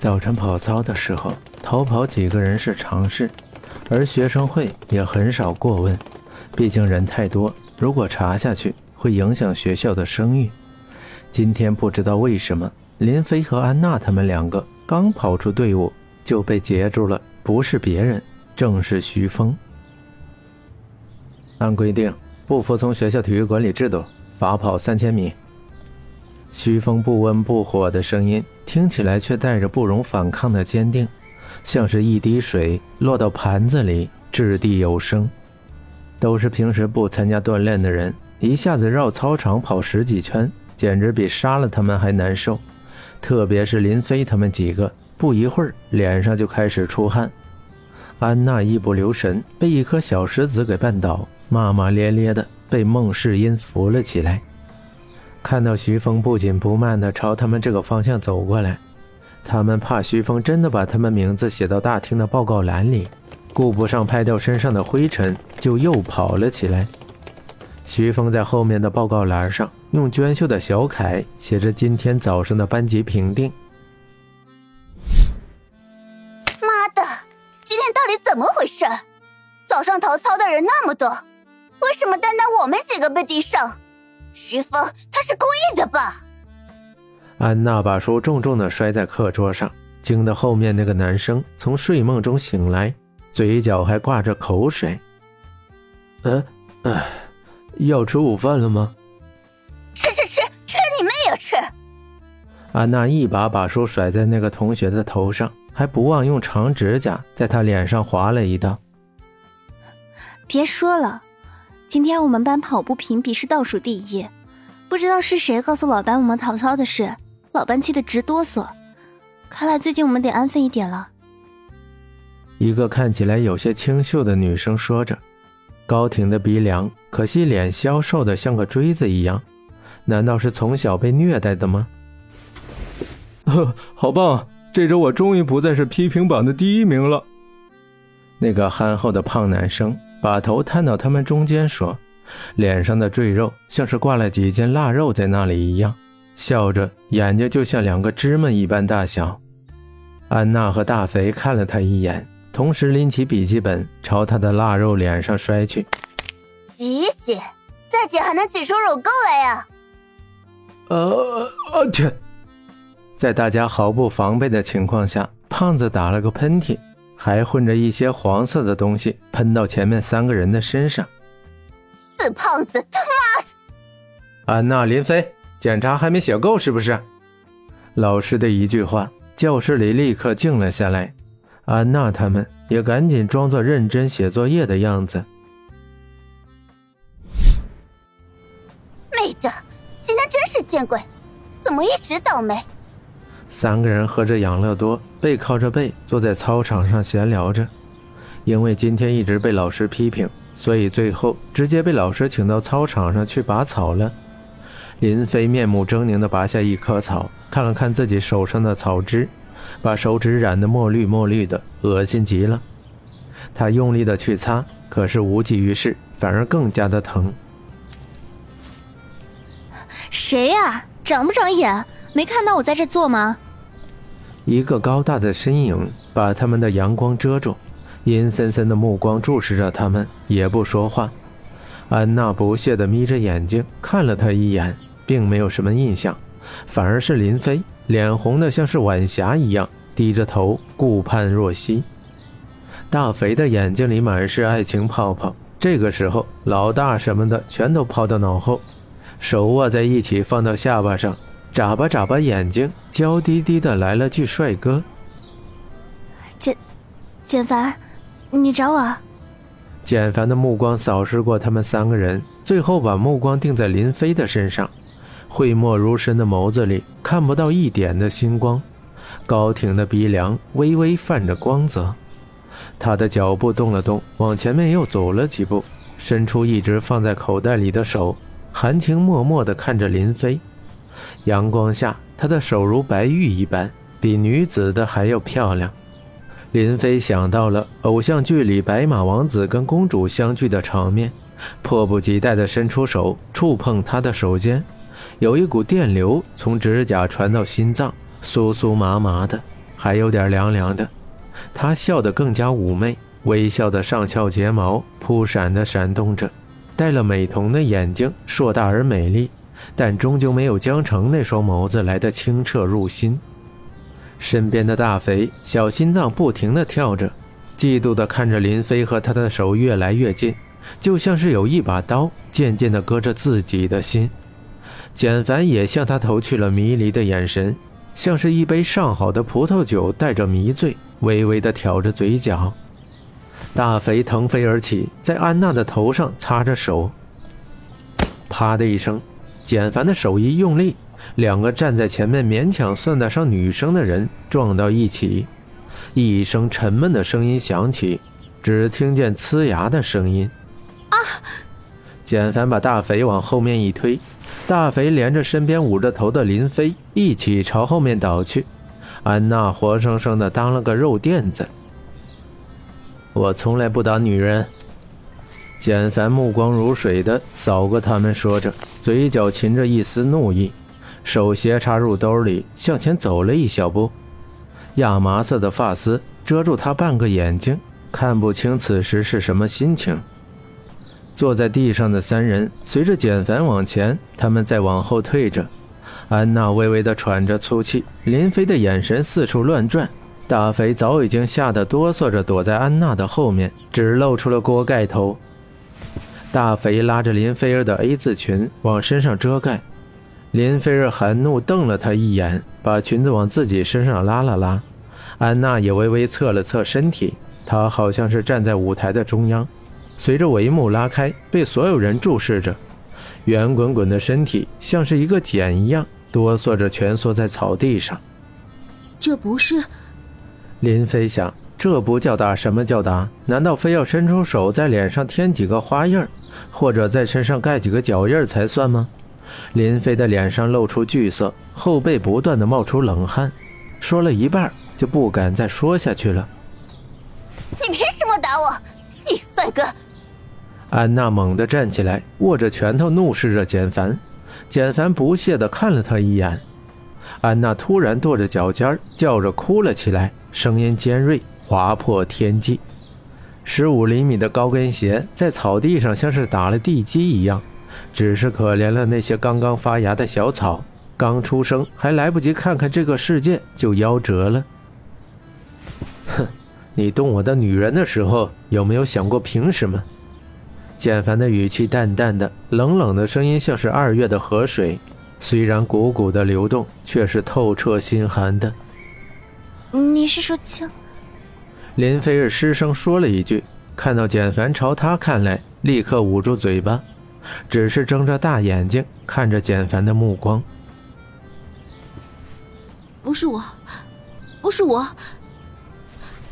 早晨跑操的时候，逃跑几个人是常事，而学生会也很少过问，毕竟人太多，如果查下去会影响学校的声誉。今天不知道为什么，林飞和安娜他们两个刚跑出队伍就被截住了，不是别人，正是徐峰。按规定，不服从学校体育管理制度，罚跑三千米。徐峰不温不火的声音听起来却带着不容反抗的坚定，像是一滴水落到盘子里，掷地有声。都是平时不参加锻炼的人，一下子绕操场跑十几圈，简直比杀了他们还难受。特别是林飞他们几个，不一会儿脸上就开始出汗。安娜一不留神被一颗小石子给绊倒，骂骂咧咧的被孟世英扶了起来。看到徐峰不紧不慢地朝他们这个方向走过来，他们怕徐峰真的把他们名字写到大厅的报告栏里，顾不上拍掉身上的灰尘，就又跑了起来。徐峰在后面的报告栏上用娟秀的小楷写着今天早上的班级评定。妈的，今天到底怎么回事？早上逃操的人那么多，为什么单单我们几个被盯上？徐峰，他是故意的吧？安娜把书重重的摔在课桌上，惊得后面那个男生从睡梦中醒来，嘴角还挂着口水。呃，呃，要吃午饭了吗？吃吃吃，吃你妹呀吃！安娜一把把书甩在那个同学的头上，还不忘用长指甲在他脸上划了一道。别说了。今天我们班跑步评比是倒数第一，不知道是谁告诉老班我们逃操的事，老班气得直哆嗦。看来最近我们得安分一点了。一个看起来有些清秀的女生说着，高挺的鼻梁，可惜脸消瘦的像个锥子一样，难道是从小被虐待的吗？呵，好棒！这周我终于不再是批评榜的第一名了。那个憨厚的胖男生。把头探到他们中间说：“脸上的赘肉像是挂了几斤腊肉在那里一样，笑着，眼睛就像两个芝麻一般大小。”安娜和大肥看了他一眼，同时拎起笔记本朝他的腊肉脸上摔去。挤挤，再挤还能挤出乳沟来呀！呃，天！在大家毫不防备的情况下，胖子打了个喷嚏。还混着一些黄色的东西，喷到前面三个人的身上。死胖子，他妈的！安娜、林飞，检查还没写够是不是？老师的一句话，教室里立刻静了下来。安娜他们也赶紧装作认真写作业的样子。妹的，今天真是见鬼，怎么一直倒霉？三个人喝着养乐多，背靠着背坐在操场上闲聊着。因为今天一直被老师批评，所以最后直接被老师请到操场上去拔草了。林飞面目狰狞地拔下一棵草，看了看自己手上的草汁，把手指染得墨绿墨绿的，恶心极了。他用力地去擦，可是无济于事，反而更加的疼。谁呀？长不长眼？没看到我在这坐吗？一个高大的身影把他们的阳光遮住，阴森森的目光注视着他们，也不说话。安娜不屑地眯着眼睛看了他一眼，并没有什么印象，反而是林飞脸红的像是晚霞一样，低着头顾盼若曦。大肥的眼睛里满是爱情泡泡，这个时候老大什么的全都抛到脑后，手握在一起放到下巴上。眨巴眨巴眼睛，娇滴滴的来了句：“帅哥。”简，简凡，你找我？简凡的目光扫视过他们三个人，最后把目光定在林飞的身上。讳莫如深的眸子里看不到一点的星光，高挺的鼻梁微微泛着光泽。他的脚步动了动，往前面又走了几步，伸出一直放在口袋里的手，含情脉脉地看着林飞。阳光下，她的手如白玉一般，比女子的还要漂亮。林飞想到了偶像剧里白马王子跟公主相聚的场面，迫不及待地伸出手触碰她的手间，有一股电流从指甲传到心脏，酥酥麻麻的，还有点凉凉的。他笑得更加妩媚，微笑的上翘睫毛扑闪的闪动着，戴了美瞳的眼睛硕大而美丽，但终究没有江城那双眸子来的清澈入心。身边的大肥小心脏不停地跳着，嫉妒地看着林飞和他的手越来越近，就像是有一把刀渐渐地割着自己的心。简凡也向他投去了迷离的眼神，像是一杯上好的葡萄酒带着迷醉，微微地挑着嘴角。大肥腾飞而起，在安娜的头上擦着手。啪的一声，简凡的手一用力。两个站在前面勉强算得上女生的人撞到一起，一声沉闷的声音响起，只听见呲牙的声音。啊！简凡把大肥往后面一推，大肥连着身边捂着头的林飞一起朝后面倒去。安娜活生生的当了个肉垫子。我从来不打女人。简凡目光如水的扫过他们，说着，嘴角噙着一丝怒意。手斜插入兜里，向前走了一小步，亚麻色的发丝遮住他半个眼睛，看不清此时是什么心情。坐在地上的三人随着简凡往前，他们在往后退着。安娜微微的喘着粗气，林飞的眼神四处乱转，大肥早已经吓得哆嗦着躲在安娜的后面，只露出了锅盖头。大肥拉着林菲儿的 A 字裙往身上遮盖。林菲儿含怒瞪了他一眼，把裙子往自己身上拉了拉。安娜也微微侧了侧身体，她好像是站在舞台的中央。随着帷幕拉开，被所有人注视着，圆滚滚的身体像是一个茧一样，哆嗦着蜷缩在草地上。这不是？林飞想，这不叫打，什么叫打？难道非要伸出手在脸上添几个花印或者在身上盖几个脚印才算吗？林飞的脸上露出惧色，后背不断的冒出冷汗，说了一半就不敢再说下去了。你凭什么打我？你帅哥！安娜猛地站起来，握着拳头怒视着简凡。简凡不屑地看了他一眼。安娜突然跺着脚尖，叫着哭了起来，声音尖锐，划破天际。十五厘米的高跟鞋在草地上像是打了地基一样。只是可怜了那些刚刚发芽的小草，刚出生还来不及看看这个世界就夭折了。哼，你动我的女人的时候有没有想过凭什么？简凡的语气淡淡的，冷冷的声音像是二月的河水，虽然汩汩的流动，却是透彻心寒的。你是说江？林菲儿失声说了一句，看到简凡朝他看来，立刻捂住嘴巴。只是睁着大眼睛看着简凡的目光。不是我，不是我，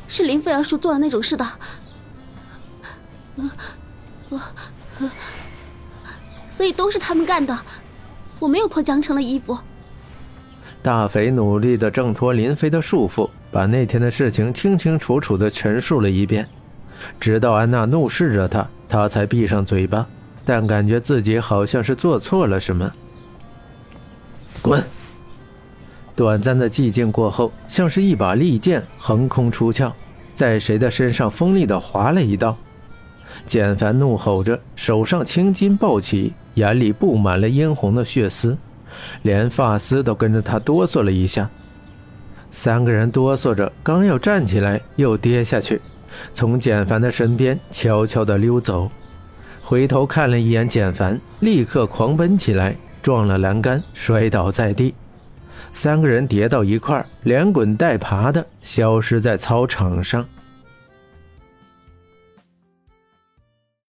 是林菲儿叔做了那种事的。所以都是他们干的，我没有脱江城的衣服。大肥努力的挣脱林飞的束缚，把那天的事情清清楚楚的陈述了一遍，直到安娜怒视着他，他才闭上嘴巴。但感觉自己好像是做错了什么。滚！短暂的寂静过后，像是一把利剑横空出鞘，在谁的身上锋利的划了一刀。简凡怒吼着，手上青筋暴起，眼里布满了殷红的血丝，连发丝都跟着他哆嗦了一下。三个人哆嗦着，刚要站起来，又跌下去，从简凡的身边悄悄地溜走。回头看了一眼简凡，立刻狂奔起来，撞了栏杆，摔倒在地。三个人跌到一块连滚带爬的消失在操场上。